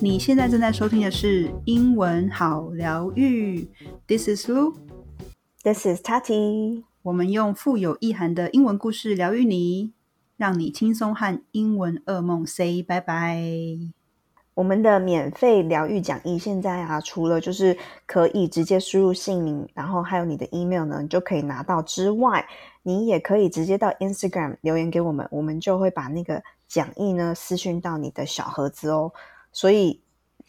你现在正在收听的是英文好疗愈。This is Lu。This is Tati。我们用富有意涵的英文故事疗愈你，让你轻松和英文噩梦 say 拜拜。我们的免费疗愈讲义现在啊，除了就是可以直接输入姓名，然后还有你的 email 呢，你就可以拿到之外，你也可以直接到 Instagram 留言给我们，我们就会把那个讲义呢私讯到你的小盒子哦。所以，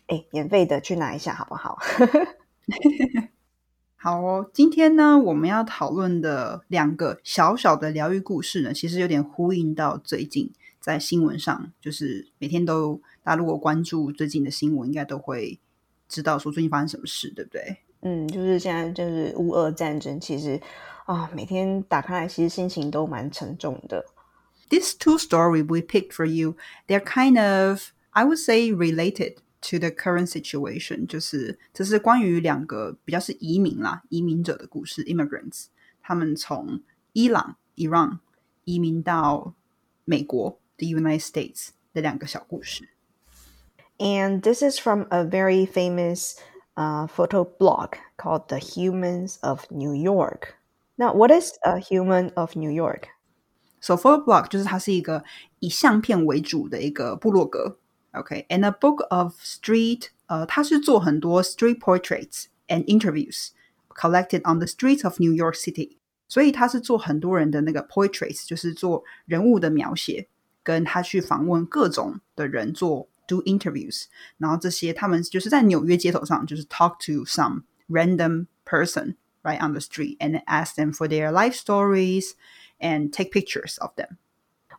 哎，免费的去拿一下好不好？好哦，今天呢，我们要讨论的两个小小的疗愈故事呢，其实有点呼应到最近在新闻上，就是每天都大家如果关注最近的新闻，应该都会知道说最近发生什么事，对不对？嗯，就是现在就是乌俄战争，其实啊、每天打开来，其实心情都蛮沉重的。These two story we picked for you, they're kind of, I would say, related to the current situation. 就是这是关于两个比较是移民啦，移民者的故事，immigrants，他们从伊朗 （Iran） 移民到美国 （the United States） 的两个小故事。 And this is from a very famous uh, photo blog called The Humans of New York. Now, what is a human of New York? So photo blog 就是它是一个以相片为主的一个部落格。OK，and、a book of street，呃，它是做很多 street portraits and interviews collected on the streets of New York City。所以他是做很多人的那个 portraits，就是做人物的描写， 跟他去访问各种的人做 do interviews。然后这些他们就是在纽约街头上，就是 talk to some random person right on the street and ask them for their life stories and take pictures of them.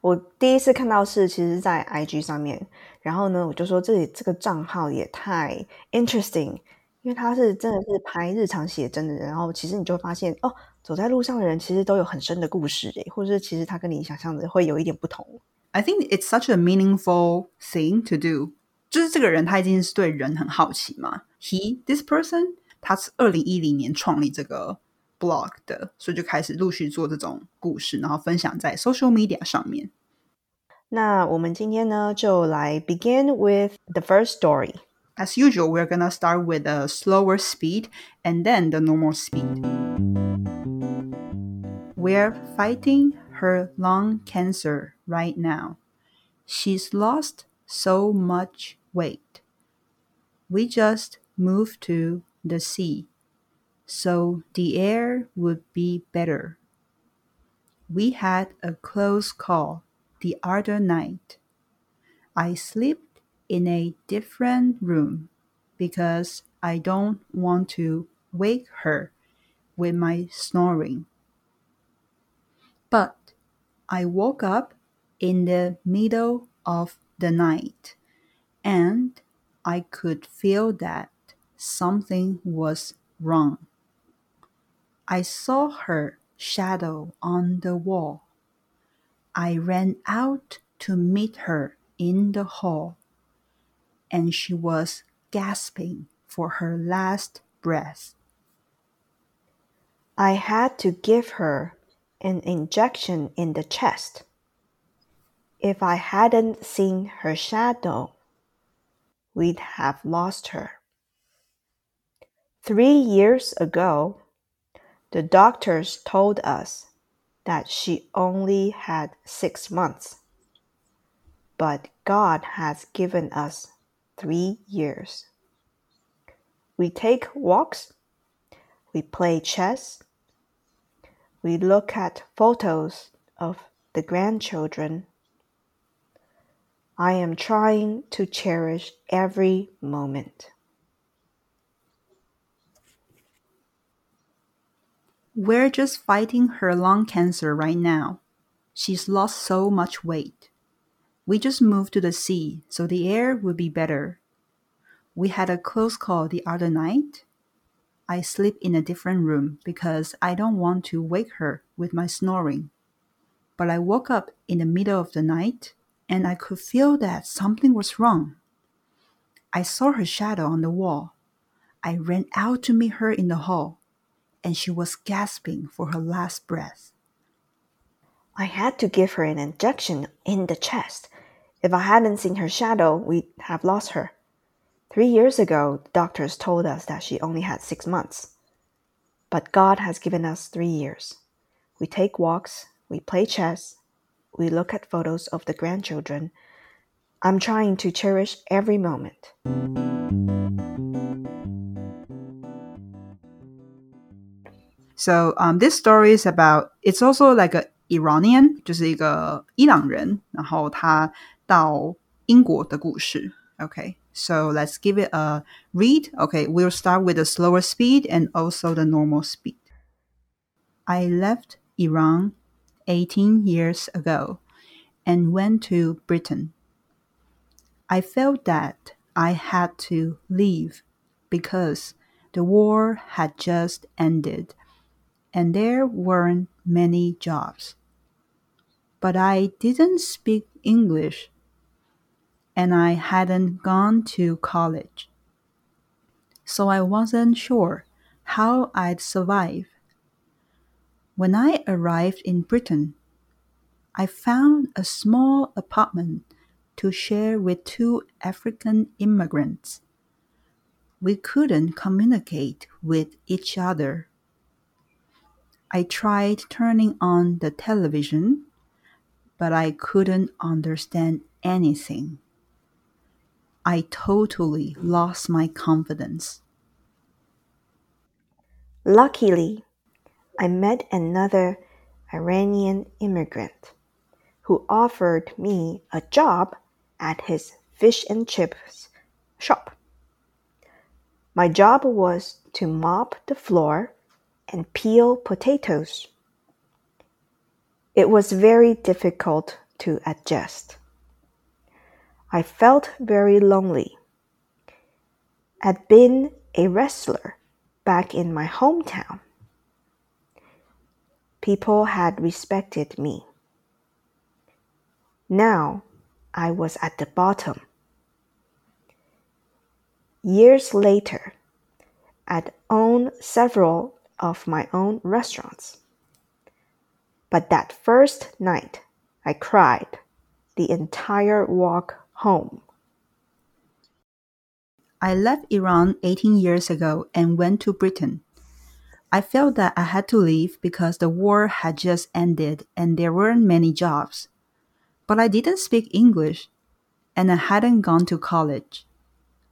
我第一次看到是其实在 IG 上面，然后呢，我就说这里这个账号也太 interesting，因为他是真的是拍日常写真的人，然后其实你就会发现哦，走在路上的人其实都有很深的故事诶，或者是其实他跟你想象的会有一点不同。 I think it's such a meaningful thing to do. 就是这个人他一定是对人很好奇嘛。He this person 他是二零一零年创立这个 blog 的，所以就开始陆续做这种故事，然后分享在 social media 上面。那我们今天呢，就来 begin with the first story. As usual, we're gonna start with a slower speed and then the normal speed. We're fighting her lung cancer right now. She's lost so much weight. We just moved to the sea, so the air would be better. We had a close call the other night. I slept in a different room because I don't want to wake her with my snoring. I woke up in the middle of the night and I could feel that something was wrong. I saw her shadow on the wall. I ran out to meet her in the hall, and she was gasping for her last breath. I had to give her an injection in the chest. If I hadn't seen her shadow, we'd have lost her. Three years ago, the doctors told us that she only had six months. But God has given us three years. We take walks, we play chess, we look at photos of the grandchildren. I am trying to cherish every moment. We're just fighting her lung cancer right now. She's lost so much weight. We just moved to the sea, so the air would be better. We had a close call the other night. I sleep in a different room because I don't want to wake her with my snoring. But I woke up in the middle of the night and I could feel that something was wrong. I saw her shadow on the wall. I ran out to meet her in the hall, and she was gasping for her last breath. I had to give her an injection in the chest. If I hadn't seen her shadow, we'd have lost her. Three years ago, the doctors told us that she only had six months. But God has given us three years. We take walks, we play chess, we look at photos of the grandchildren. I'm trying to cherish every moment. So um, this story is about. It's also like a Iranian，就是一个伊朗人，然后他到英国的故事。Okay, so let's give it a read. Okay, we'll start with the slower speed and also the normal speed. I left Iran 18 years ago and went to Britain. I felt that I had to leave because the war had just ended and there weren't many jobs. But I didn't speak English and I hadn't gone to college. So I wasn't sure how I'd survive. When I arrived in Britain, I found a small apartment to share with two African immigrants. We couldn't communicate with each other I tried turning on the television, but I couldn't understand anything. I totally lost my confidence. Luckily, I met another Iranian immigrant who offered me a job at his fish and chips shop. My job was to mop the floor and peel potatoes. It was very difficult to adjust. I felt very lonely. I'd been a wrestler back in my hometown. People had respected me. Now I was at the bottom. Years later, I'd owned several of my own restaurants. But that first night, I cried the entire walk home. I left Iran 18 years ago and went to Britain. I felt that I had to leave because the war had just ended and there weren't many jobs. But I didn't speak English and I hadn't gone to college,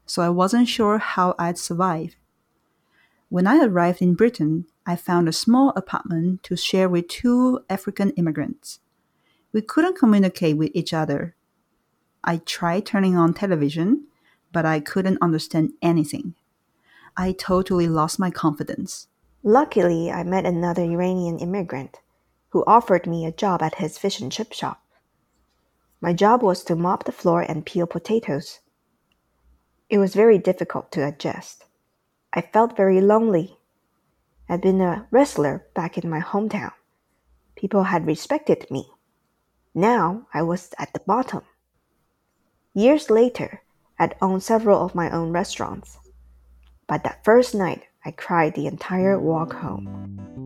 so I wasn't sure how I'd survive. When I arrived in Britain, I found a small apartment to share with two African immigrants. We couldn't communicate with each other. I tried turning on television, but I couldn't understand anything. I totally lost my confidence. Luckily, I met another Iranian immigrant who offered me a job at his fish and chip shop. My job was to mop the floor and peel potatoes. It was very difficult to adjust. I felt very lonely. I'd been a wrestler back in my hometown. People had respected me. Now I was at the bottom. Years later, I'd owned several of my own restaurants. But that first night, I cried the entire walk home.